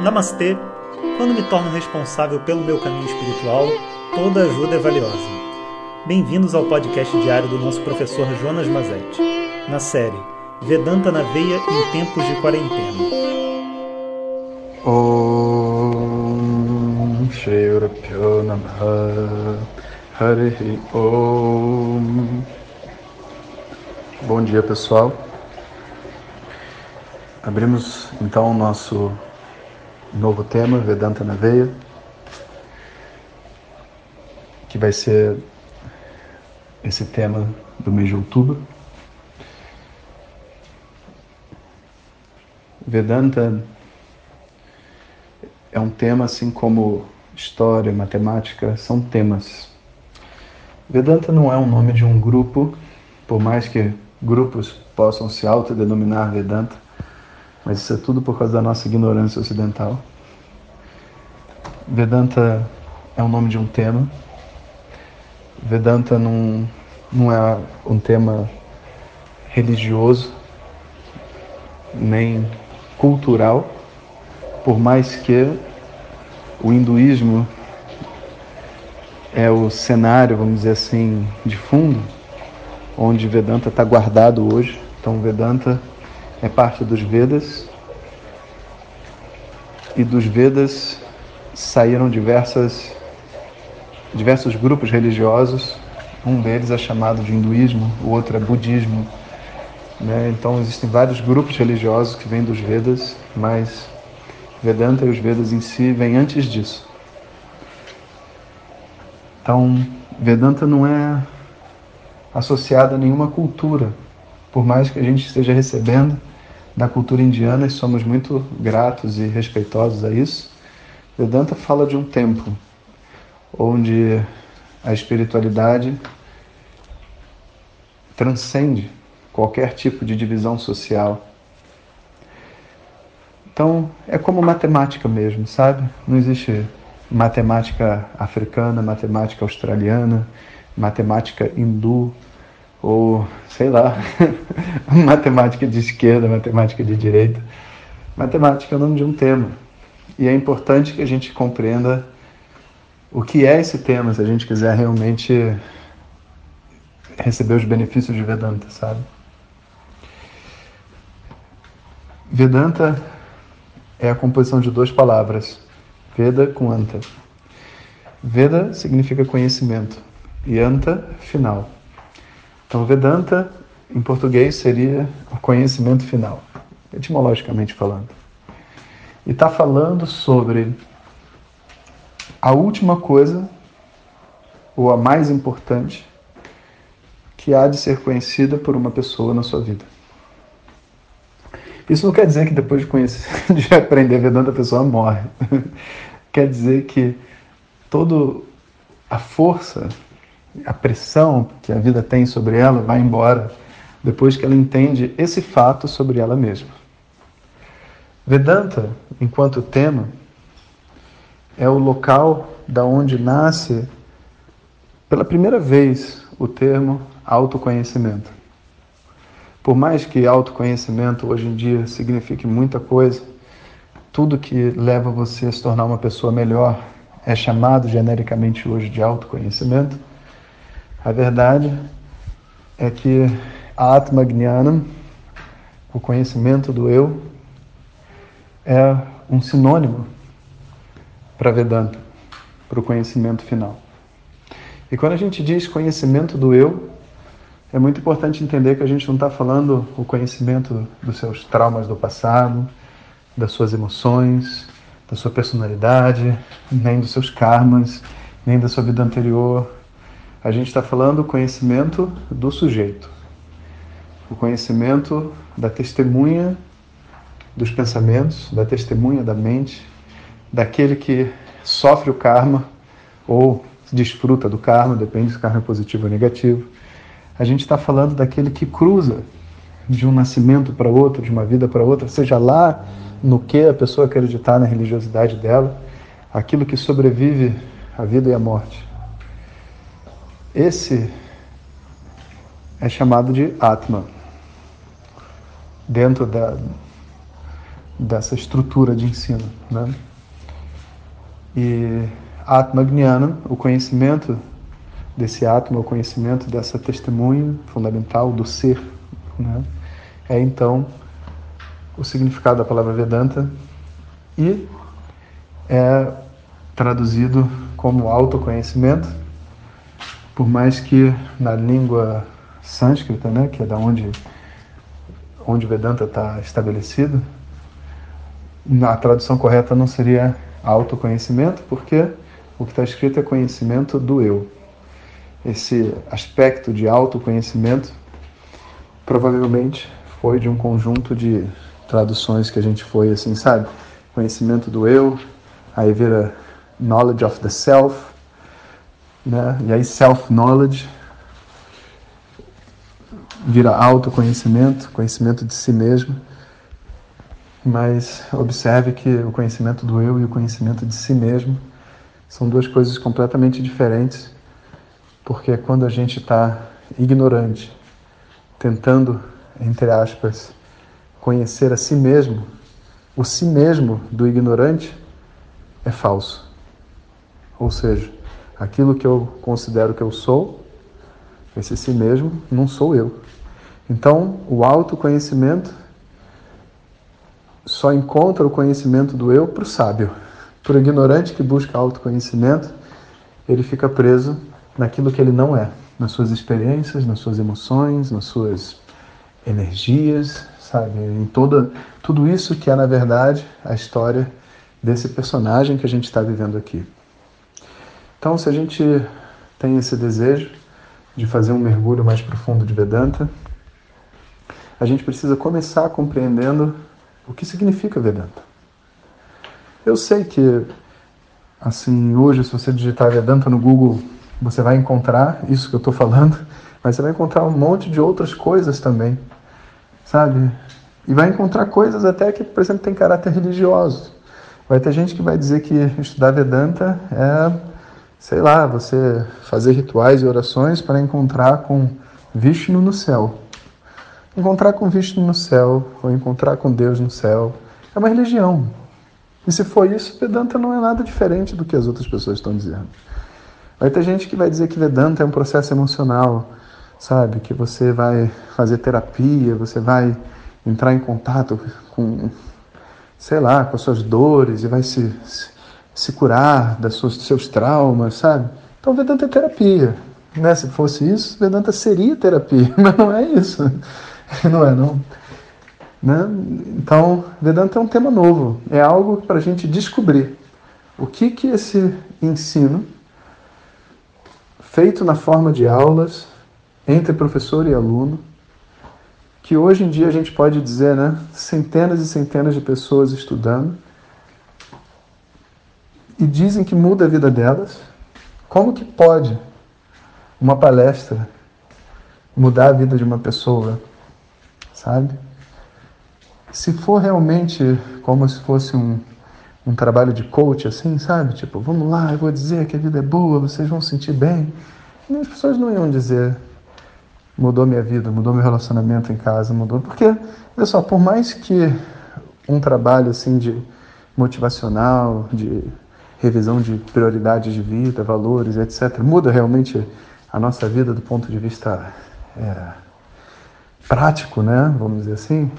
Namastê! Quando me torno responsável pelo meu caminho espiritual, toda ajuda é valiosa. Bem-vindos ao podcast diário do nosso professor Jonas Mazetti, na série Vedanta na Veia em Tempos de Quarentena. Om Bom dia pessoal. Abrimos então o nosso novo tema, Vedanta na Veia, que vai ser esse tema do mês de outubro. Vedanta é um tema assim como história, matemática, são temas. Vedanta não é o nome de um grupo, por mais que grupos possam se autodenominar Vedanta, mas isso é tudo por causa da nossa ignorância ocidental. Vedanta é o nome de um tema. Vedanta não, não é um tema religioso, nem cultural, por mais que o hinduísmo é o cenário, vamos dizer assim, de fundo, onde Vedanta está guardado hoje. Então, Vedanta é parte dos Vedas e dos Vedas saíram diversas diversos grupos religiosos. Um deles é chamado de hinduísmo, o outro é budismo. Né? Então existem vários grupos religiosos que vêm dos Vedas, mas Vedanta e os Vedas em si vêm antes disso. Então Vedanta não é associado a nenhuma cultura, por mais que a gente esteja recebendo da cultura indiana e somos muito gratos e respeitosos a isso. Vedanta fala de um tempo onde a espiritualidade transcende qualquer tipo de divisão social. Então, é como matemática mesmo, sabe? Não existe matemática africana, matemática australiana, matemática hindu, ou sei lá, matemática de esquerda, matemática de direita. Matemática é o nome de um tema. E é importante que a gente compreenda o que é esse tema, se a gente quiser realmente receber os benefícios de Vedanta, sabe? Vedanta é a composição de duas palavras, Veda com Anta. Veda significa conhecimento e Anta, final. Então, Vedanta, em português, seria o conhecimento final, etimologicamente falando. E está falando sobre a última coisa, ou a mais importante, que há de ser conhecida por uma pessoa na sua vida. Isso não quer dizer que depois de conhecer, de aprender Vedanta, a pessoa morre. quer dizer que toda a força a pressão que a vida tem sobre ela vai embora depois que ela entende esse fato sobre ela mesma. Vedanta, enquanto tema, é o local da onde nasce pela primeira vez o termo autoconhecimento. Por mais que autoconhecimento hoje em dia signifique muita coisa, tudo que leva você a se tornar uma pessoa melhor é chamado genericamente hoje de autoconhecimento. A verdade é que Atma Gnanam, o conhecimento do eu, é um sinônimo para Vedanta, para o conhecimento final. E quando a gente diz conhecimento do eu, é muito importante entender que a gente não está falando o conhecimento dos seus traumas do passado, das suas emoções, da sua personalidade, nem dos seus karmas, nem da sua vida anterior, a gente está falando o conhecimento do sujeito, o conhecimento da testemunha dos pensamentos, da testemunha da mente, daquele que sofre o karma ou desfruta do karma, depende se o karma é positivo ou negativo. A gente está falando daquele que cruza de um nascimento para outro, de uma vida para outra, seja lá no que a pessoa acreditar na religiosidade dela, aquilo que sobrevive à vida e à morte. Esse é chamado de Atma. Dentro da, dessa estrutura de ensino. Né? E Atma Gnana, o conhecimento desse Atma, o conhecimento dessa testemunha fundamental do ser, né? é então o significado da palavra Vedanta e é traduzido como autoconhecimento, por mais que na língua sânscrita, né, que é da onde onde Vedanta está estabelecido, a tradução correta não seria autoconhecimento, porque o que está escrito é conhecimento do eu. Esse aspecto de autoconhecimento provavelmente foi de um conjunto de traduções que a gente foi assim, sabe? Conhecimento do eu, aí vira knowledge of the self, né? E aí self-knowledge vira autoconhecimento, conhecimento de si mesmo. Mas observe que o conhecimento do eu e o conhecimento de si mesmo são duas coisas completamente diferentes, porque quando a gente está ignorante, tentando, entre aspas, conhecer a si mesmo, o si mesmo do ignorante é falso. Ou seja, aquilo que eu considero que eu sou, esse si mesmo, não sou eu. Então, o autoconhecimento só encontra o conhecimento do eu para o sábio. Para o ignorante que busca autoconhecimento, ele fica preso naquilo que ele não é, nas suas experiências, nas suas emoções, nas suas energias, sabe? Em toda, tudo isso que é, na verdade, a história desse personagem que a gente está vivendo aqui. Então, se a gente tem esse desejo de fazer um mergulho mais profundo de Vedanta, a gente precisa começar compreendendo o que significa Vedanta. Eu sei que, assim, hoje, se você digitar Vedanta no Google, você vai encontrar isso que eu estou falando, mas você vai encontrar um monte de outras coisas também, sabe? E vai encontrar coisas até que, por exemplo, tem caráter religioso. Vai ter gente que vai dizer que estudar Vedanta é sei lá, você fazer rituais e orações para encontrar com Vishnu no céu. Encontrar com Vishnu no céu, ou encontrar com Deus no céu, é uma religião. E se for isso, Vedanta não é nada diferente do que as outras pessoas estão dizendo. Vai ter gente que vai dizer que Vedanta é um processo emocional, sabe? Que você vai fazer terapia, você vai entrar em contato com, sei lá, com as suas dores e vai se, se se curar das suas, dos seus traumas, sabe? Então Vedanta é terapia. Né? Se fosse isso, Vedanta seria terapia, mas não é isso. Não é, não. Né? Então, Vedanta é um tema novo, é algo para a gente descobrir o que, que esse ensino, feito na forma de aulas, entre professor e aluno, que hoje em dia a gente pode dizer, né, centenas e centenas de pessoas estudando, e dizem que muda a vida delas, como que pode uma palestra mudar a vida de uma pessoa, sabe? Se for realmente como se fosse um, um trabalho de coach, assim, sabe? Tipo, vamos lá, eu vou dizer que a vida é boa, vocês vão sentir bem. E as pessoas não iam dizer, mudou minha vida, mudou meu relacionamento em casa, mudou. Porque, olha só, por mais que um trabalho assim de motivacional, de revisão de prioridades de vida, valores, etc. Muda realmente a nossa vida do ponto de vista é, prático, né? Vamos dizer assim.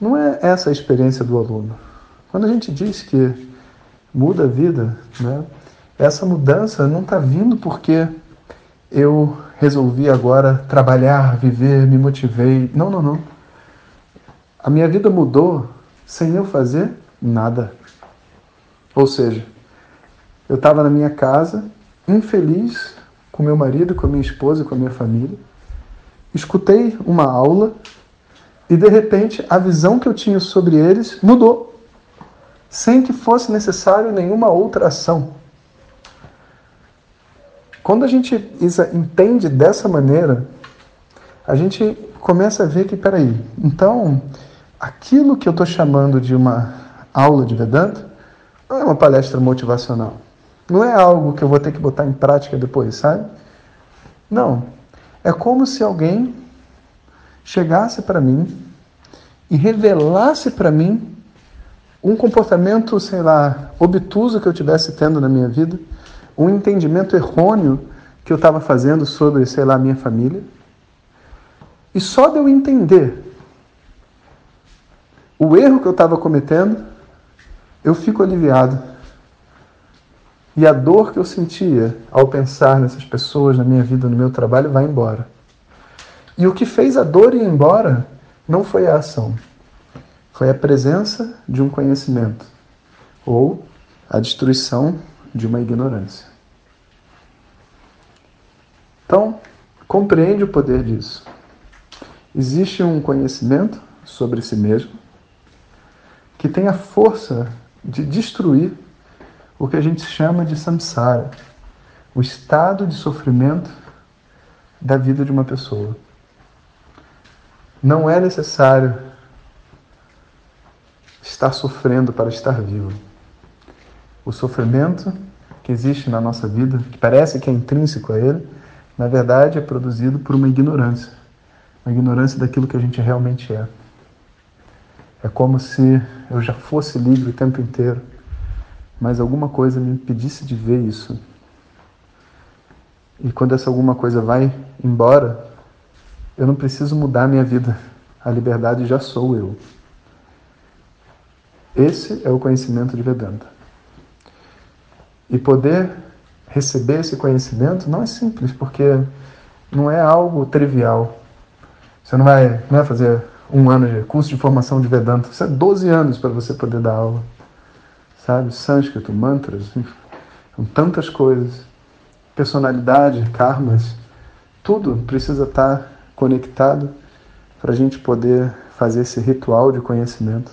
Não é essa a experiência do aluno. Quando a gente diz que muda a vida, né? Essa mudança não está vindo porque eu resolvi agora trabalhar, viver, me motivei. Não, não, não. A minha vida mudou sem eu fazer nada. Ou seja, eu estava na minha casa, infeliz com meu marido, com a minha esposa, com a minha família. Escutei uma aula e de repente a visão que eu tinha sobre eles mudou, sem que fosse necessário nenhuma outra ação. Quando a gente entende dessa maneira, a gente começa a ver que, peraí, então aquilo que eu estou chamando de uma aula de Vedanta não é uma palestra motivacional. Não é algo que eu vou ter que botar em prática depois, sabe? Não. É como se alguém chegasse para mim e revelasse para mim um comportamento, sei lá, obtuso que eu tivesse tendo na minha vida, um entendimento errôneo que eu estava fazendo sobre, sei lá, minha família. E só de eu entender o erro que eu estava cometendo, eu fico aliviado. E a dor que eu sentia ao pensar nessas pessoas na minha vida, no meu trabalho, vai embora. E o que fez a dor ir embora não foi a ação, foi a presença de um conhecimento ou a destruição de uma ignorância. Então, compreende o poder disso. Existe um conhecimento sobre si mesmo que tem a força de destruir o que a gente chama de samsara, o estado de sofrimento da vida de uma pessoa. Não é necessário estar sofrendo para estar vivo. O sofrimento que existe na nossa vida, que parece que é intrínseco a ele, na verdade é produzido por uma ignorância. Uma ignorância daquilo que a gente realmente é. É como se eu já fosse livre o tempo inteiro, mas alguma coisa me impedisse de ver isso. E quando essa alguma coisa vai embora, eu não preciso mudar a minha vida. A liberdade já sou eu. Esse é o conhecimento de Vedanta. E poder receber esse conhecimento não é simples, porque não é algo trivial. Você não vai, não vai fazer um ano de curso de formação de Vedanta. Isso é 12 anos para você poder dar aula. Sabe? Sânscrito, mantras, são tantas coisas. Personalidade, karmas, tudo precisa estar conectado para a gente poder fazer esse ritual de conhecimento.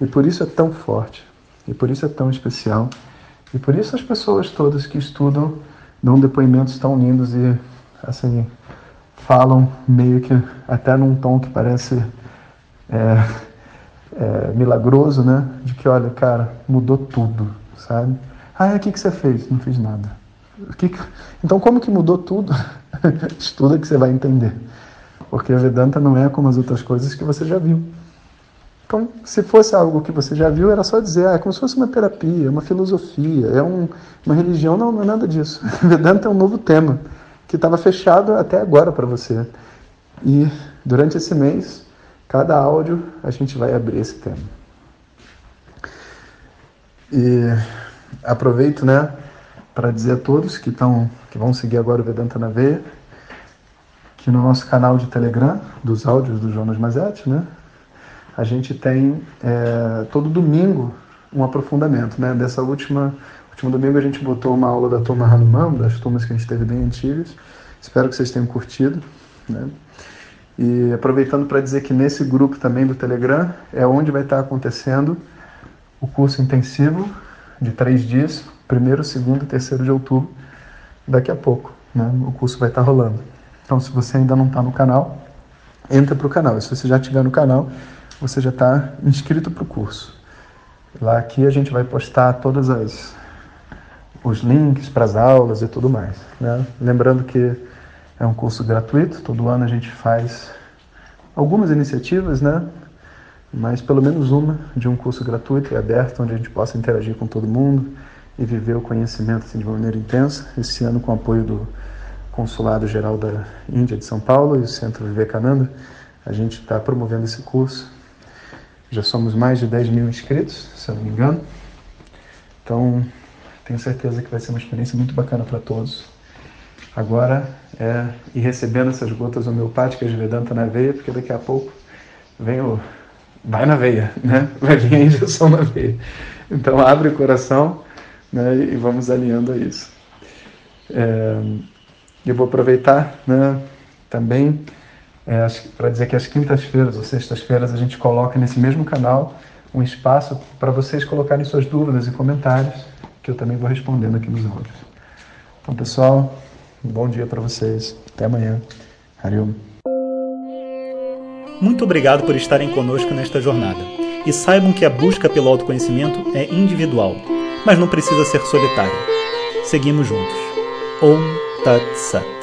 E por isso é tão forte, e por isso é tão especial. E por isso as pessoas todas que estudam dão depoimentos tão lindos e assim falam meio que até num tom que parece é, é, milagroso, né? De que olha, cara, mudou tudo, sabe? Ah, o que, que você fez? Não fiz nada. Que que... Então como que mudou tudo? Estuda que você vai entender. Porque a Vedanta não é como as outras coisas que você já viu. Então, se fosse algo que você já viu, era só dizer, ah, é como se fosse uma terapia, uma filosofia, é um, uma religião. Não, não é nada disso. Vedanta é um novo tema que estava fechado até agora para você. E durante esse mês, cada áudio, a gente vai abrir esse tema. E aproveito, né, para dizer a todos que estão que vão seguir agora o Vedanta na Veia, que no nosso canal de Telegram, dos áudios do Jonas Mazetti, né, a gente tem é, todo domingo um aprofundamento. Né? Dessa última último domingo a gente botou uma aula da turma Hanuman, das turmas que a gente teve bem antigas. Espero que vocês tenham curtido. Né? E aproveitando para dizer que nesse grupo também do Telegram é onde vai estar acontecendo o curso intensivo de três dias, primeiro, segundo e terceiro de outubro, daqui a pouco. Né? O curso vai estar rolando. Então, se você ainda não está no canal, entra para o canal. E se você já estiver no canal, você já está inscrito para o curso. Lá aqui a gente vai postar todas as os links para as aulas e tudo mais. Né? Lembrando que é um curso gratuito, todo ano a gente faz algumas iniciativas, né? mas pelo menos uma de um curso gratuito e aberto, onde a gente possa interagir com todo mundo e viver o conhecimento assim, de uma maneira intensa. Esse ano, com o apoio do Consulado Geral da Índia de São Paulo e o Centro Vivekananda, a gente está promovendo esse curso já somos mais de 10 mil inscritos, se eu não me engano. Então, tenho certeza que vai ser uma experiência muito bacana para todos. Agora é ir recebendo essas gotas homeopáticas de Vedanta na veia, porque daqui a pouco vem o. Vai na veia, né? Vai vir a injeção na veia. Então, abre o coração né? e vamos alinhando a isso. É... Eu vou aproveitar né, também é, para dizer que às quintas-feiras ou sextas-feiras a gente coloca nesse mesmo canal um espaço para vocês colocarem suas dúvidas e comentários, que eu também vou respondendo aqui nos áudios. Então, pessoal, um bom dia para vocês. Até amanhã. Hariom. Muito obrigado por estarem conosco nesta jornada. E saibam que a busca pelo autoconhecimento é individual, mas não precisa ser solitária. Seguimos juntos. Om Tat Sat.